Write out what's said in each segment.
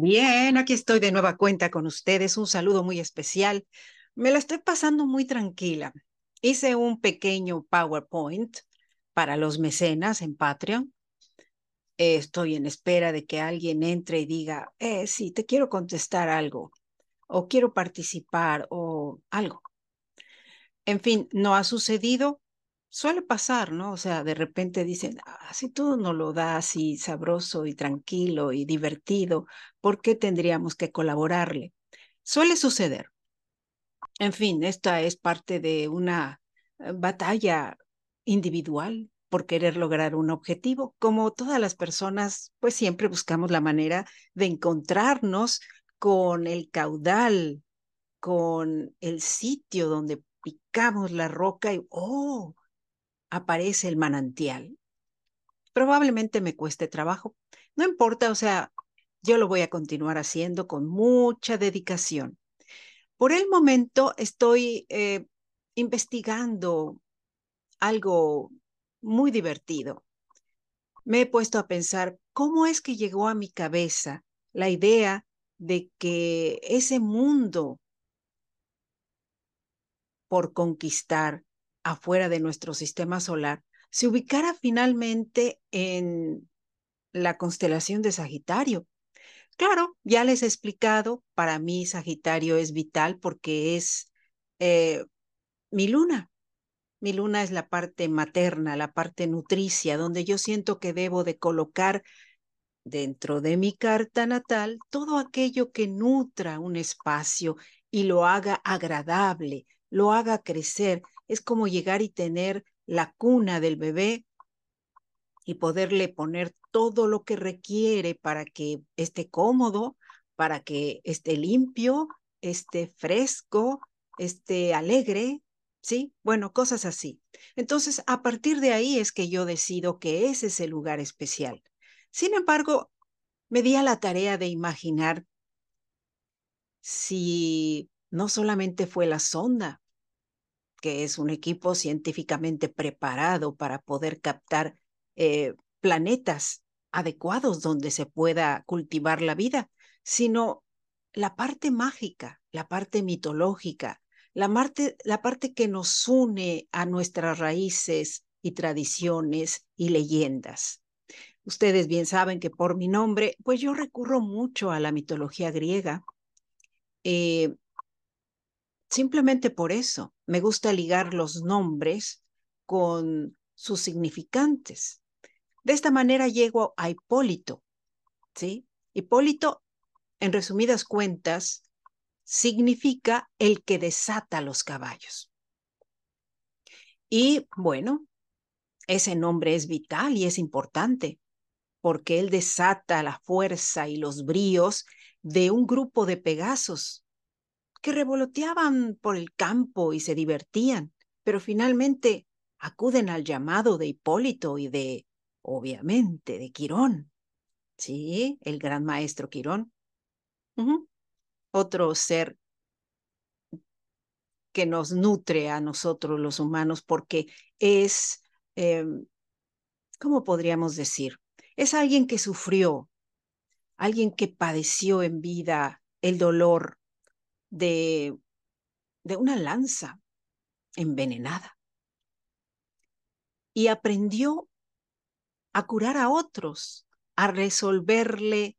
Bien, aquí estoy de nueva cuenta con ustedes. Un saludo muy especial. Me la estoy pasando muy tranquila. Hice un pequeño PowerPoint para los mecenas en Patreon. Estoy en espera de que alguien entre y diga, eh, sí, te quiero contestar algo, o quiero participar, o algo. En fin, no ha sucedido. Suele pasar, ¿no? O sea, de repente dicen, ah, si tú no lo das así sabroso y tranquilo y divertido, ¿por qué tendríamos que colaborarle? Suele suceder. En fin, esta es parte de una eh, batalla individual por querer lograr un objetivo. Como todas las personas, pues siempre buscamos la manera de encontrarnos con el caudal, con el sitio donde picamos la roca y, oh, aparece el manantial. Probablemente me cueste trabajo. No importa, o sea, yo lo voy a continuar haciendo con mucha dedicación. Por el momento estoy eh, investigando algo muy divertido. Me he puesto a pensar cómo es que llegó a mi cabeza la idea de que ese mundo por conquistar afuera de nuestro sistema solar se ubicara finalmente en la constelación de Sagitario. Claro, ya les he explicado, para mí Sagitario es vital porque es eh, mi luna. Mi luna es la parte materna, la parte nutricia, donde yo siento que debo de colocar dentro de mi carta natal todo aquello que nutra un espacio y lo haga agradable, lo haga crecer. Es como llegar y tener la cuna del bebé y poderle poner todo lo que requiere para que esté cómodo, para que esté limpio, esté fresco, esté alegre, ¿sí? Bueno, cosas así. Entonces, a partir de ahí es que yo decido que ese es el lugar especial. Sin embargo, me di a la tarea de imaginar si no solamente fue la sonda, que es un equipo científicamente preparado para poder captar eh, planetas adecuados donde se pueda cultivar la vida, sino la parte mágica, la parte mitológica, la parte, la parte que nos une a nuestras raíces y tradiciones y leyendas. Ustedes bien saben que por mi nombre, pues yo recurro mucho a la mitología griega. Eh, simplemente por eso me gusta ligar los nombres con sus significantes. De esta manera llego a Hipólito, ¿sí? Hipólito, en resumidas cuentas, significa el que desata los caballos. Y bueno, ese nombre es vital y es importante porque él desata la fuerza y los bríos de un grupo de pegasos que revoloteaban por el campo y se divertían, pero finalmente acuden al llamado de Hipólito y de, obviamente, de Quirón. Sí, el gran maestro Quirón. Otro ser que nos nutre a nosotros los humanos porque es, em, ¿cómo podríamos decir? Es alguien que sufrió, alguien que padeció en vida el dolor de, de una lanza envenenada y aprendió a curar a otros, a resolverle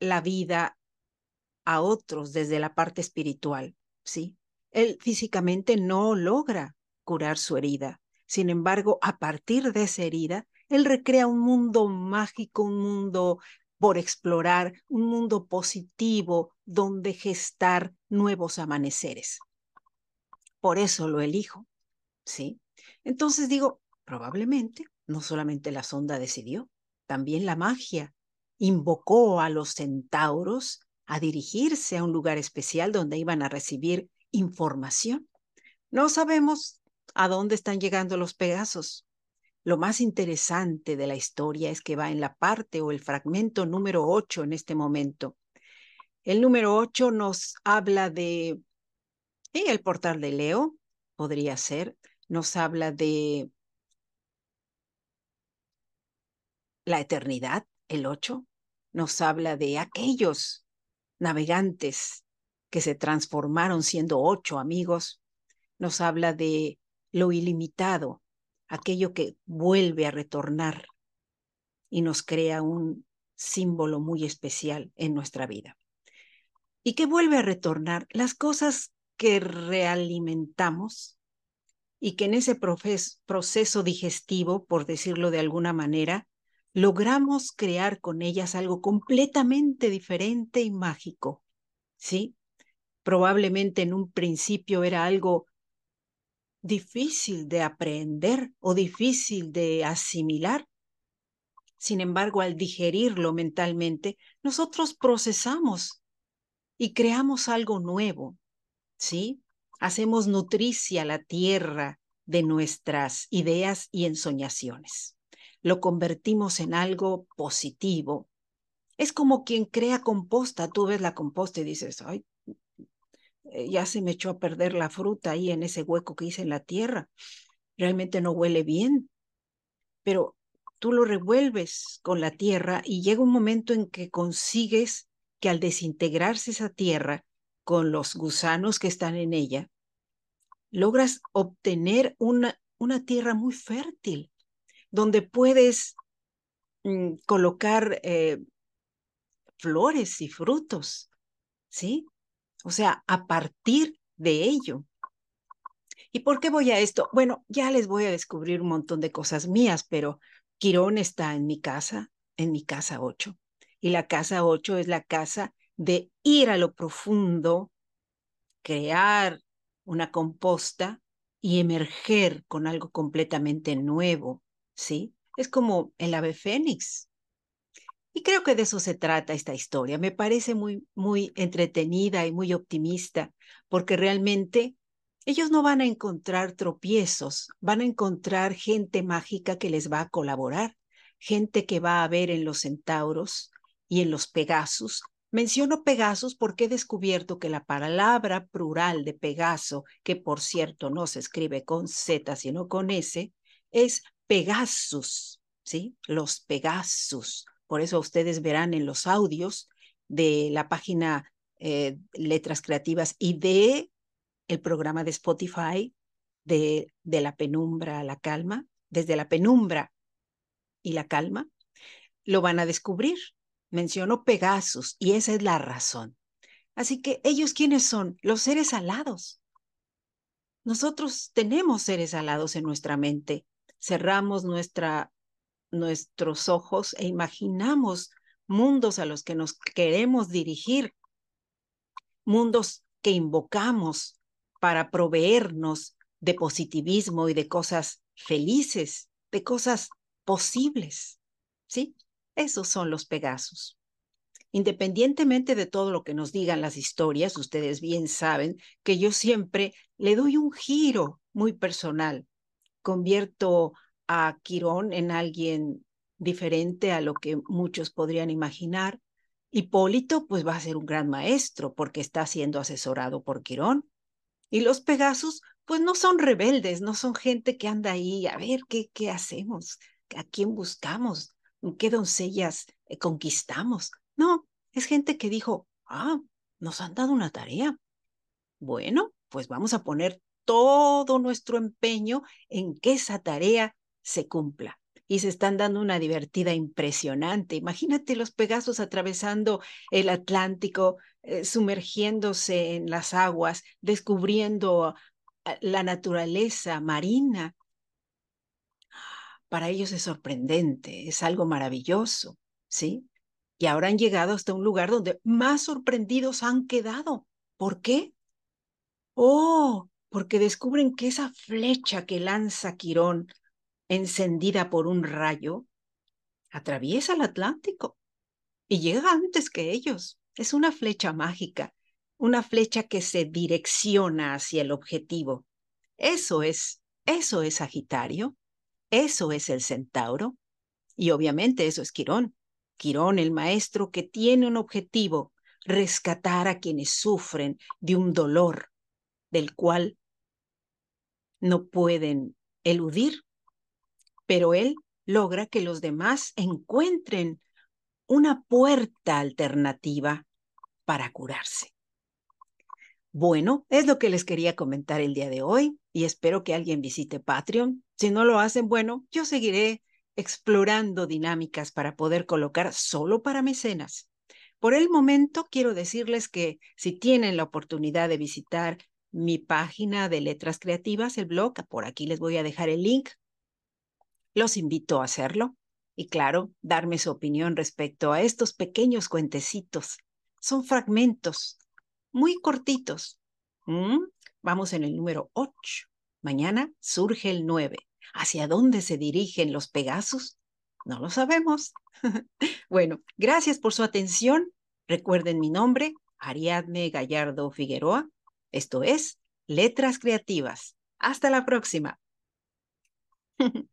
la vida a otros desde la parte espiritual, ¿sí? Él físicamente no logra curar su herida. Sin embargo, a partir de esa herida, él recrea un mundo mágico, un mundo por explorar un mundo positivo donde gestar nuevos amaneceres. Por eso lo elijo, ¿sí? Entonces digo, probablemente no solamente la sonda decidió, también la magia invocó a los centauros a dirigirse a un lugar especial donde iban a recibir información. No sabemos a dónde están llegando los Pegasos, lo más interesante de la historia es que va en la parte o el fragmento número 8 en este momento. El número 8 nos habla de el portal de Leo, podría ser, nos habla de la eternidad, el 8, nos habla de aquellos navegantes que se transformaron siendo ocho amigos, nos habla de lo ilimitado, aquello que vuelve a retornar y nos crea un símbolo muy especial en nuestra vida. ¿Y que vuelve a retornar? Las cosas que realimentamos y que en ese proceso digestivo, por decirlo de alguna manera, logramos crear con ellas algo completamente diferente y mágico. ¿Sí? Probablemente en un principio era algo difícil de aprender o difícil de asimilar. Sin embargo, al digerirlo mentalmente, nosotros procesamos y creamos algo nuevo, ¿sí? Hacemos nutricia la tierra de nuestras ideas y ensoñaciones. Lo convertimos en algo positivo. Es como quien crea composta. Tú ves la composta y dices, ay, eh, ya se me echó a perder la fruta ahí en ese hueco que hice en la tierra. Realmente no huele bien. Pero tú lo revuelves con la tierra y llega un momento en que consigues que al desintegrarse esa tierra con los gusanos que están en ella, logras obtener una, una tierra muy fértil, donde puedes mm, colocar eh, flores y frutos, ¿sí? O sea, a partir de ello. ¿Y por qué voy a esto? Bueno, ya les voy a descubrir un montón de cosas mías, pero Quirón está en mi casa, en mi casa 8. Y la casa 8 es la casa de ir a lo profundo, crear una composta y emerger con algo completamente nuevo, ¿sí? Es como el ave fénix. Y creo que de eso se trata esta historia. Me parece muy, muy entretenida y muy optimista, porque realmente ellos no van a encontrar tropiezos, van a encontrar gente mágica que les va a colaborar, gente que va a ver en los centauros y en los Pegasus. Menciono Pegasus porque he descubierto que la palabra plural de Pegaso, que por cierto no se escribe con Z sino con S, es Pegasus, ¿sí? Los Pegasus. Por eso ustedes verán en los audios de la página eh, Letras Creativas y de el programa de Spotify de, de la penumbra a la calma, desde la penumbra y la calma, lo van a descubrir mencionó Pegasus y esa es la razón. Así que ellos quiénes son? Los seres alados. Nosotros tenemos seres alados en nuestra mente. Cerramos nuestra, nuestros ojos e imaginamos mundos a los que nos queremos dirigir, mundos que invocamos para proveernos de positivismo y de cosas felices, de cosas posibles. ¿Sí? Esos son los Pegasos. Independientemente de todo lo que nos digan las historias, ustedes bien saben que yo siempre le doy un giro muy personal. Convierto a Quirón en alguien diferente a lo que muchos podrían imaginar. Hipólito pues va a ser un gran maestro porque está siendo asesorado por Quirón. Y los Pegasos pues no son rebeldes, no son gente que anda ahí a ver qué, qué hacemos, a quién buscamos qué doncellas eh, conquistamos. No, es gente que dijo, ah, nos han dado una tarea. Bueno, pues vamos a poner todo nuestro empeño en que esa tarea se cumpla. Y se están dando una divertida impresionante. Imagínate los Pegasos atravesando el Atlántico, eh, sumergiéndose en las aguas, descubriendo ah, la naturaleza marina, para ellos es sorprendente, es algo maravilloso, ¿sí? Y ahora han llegado hasta un lugar donde más sorprendidos han quedado. ¿Por qué? Oh, porque descubren que esa flecha que lanza Quirón, encendida por un rayo, atraviesa el Atlántico y llega antes que ellos. Es una flecha mágica, una flecha que se direcciona hacia el objetivo. Eso es, eso es Sagitario. Eso es el centauro. Y obviamente eso es Quirón. Quirón, el maestro que tiene un objetivo, rescatar a quienes sufren de un dolor del cual no pueden eludir, pero él logra que los demás encuentren una puerta alternativa para curarse. Bueno, es lo que les quería comentar el día de hoy y espero que alguien visite Patreon. Si no lo hacen, bueno, yo seguiré explorando dinámicas para poder colocar solo para mecenas. Por el momento, quiero decirles que si tienen la oportunidad de visitar mi página de letras creativas, el blog, por aquí les voy a dejar el link, los invito a hacerlo y claro, darme su opinión respecto a estos pequeños cuentecitos. Son fragmentos muy cortitos. ¿Mm? Vamos en el número 8. Mañana surge el 9. ¿Hacia dónde se dirigen los Pegasus? No lo sabemos. bueno, gracias por su atención. Recuerden mi nombre, Ariadne Gallardo Figueroa. Esto es Letras Creativas. Hasta la próxima.